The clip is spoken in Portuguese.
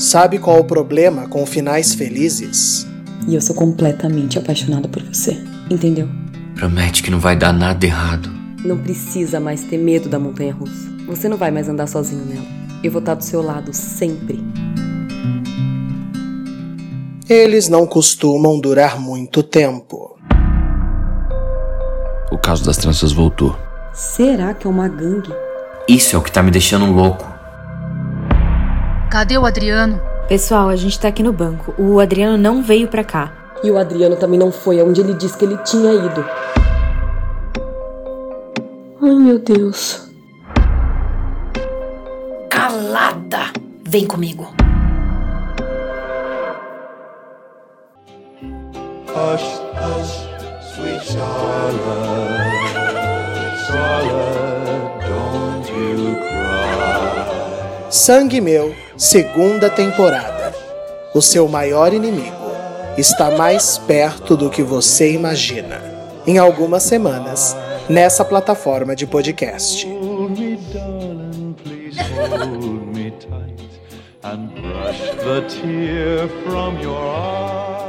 Sabe qual o problema com finais felizes? E eu sou completamente apaixonada por você, entendeu? Promete que não vai dar nada errado. Não precisa mais ter medo da montanha russa. Você não vai mais andar sozinho nela. Eu vou estar do seu lado sempre. Eles não costumam durar muito tempo. O caso das tranças voltou. Será que é uma gangue? Isso é o que tá me deixando louco. Cadê o Adriano? Pessoal, a gente tá aqui no banco. O Adriano não veio pra cá. E o Adriano também não foi aonde ele disse que ele tinha ido. Ai, meu Deus. Calada! Vem comigo. Hush, hush, sweet Charlotte, Sangue Meu, segunda temporada. O seu maior inimigo está mais perto do que você imagina. Em algumas semanas, nessa plataforma de podcast. And brush the tear from your.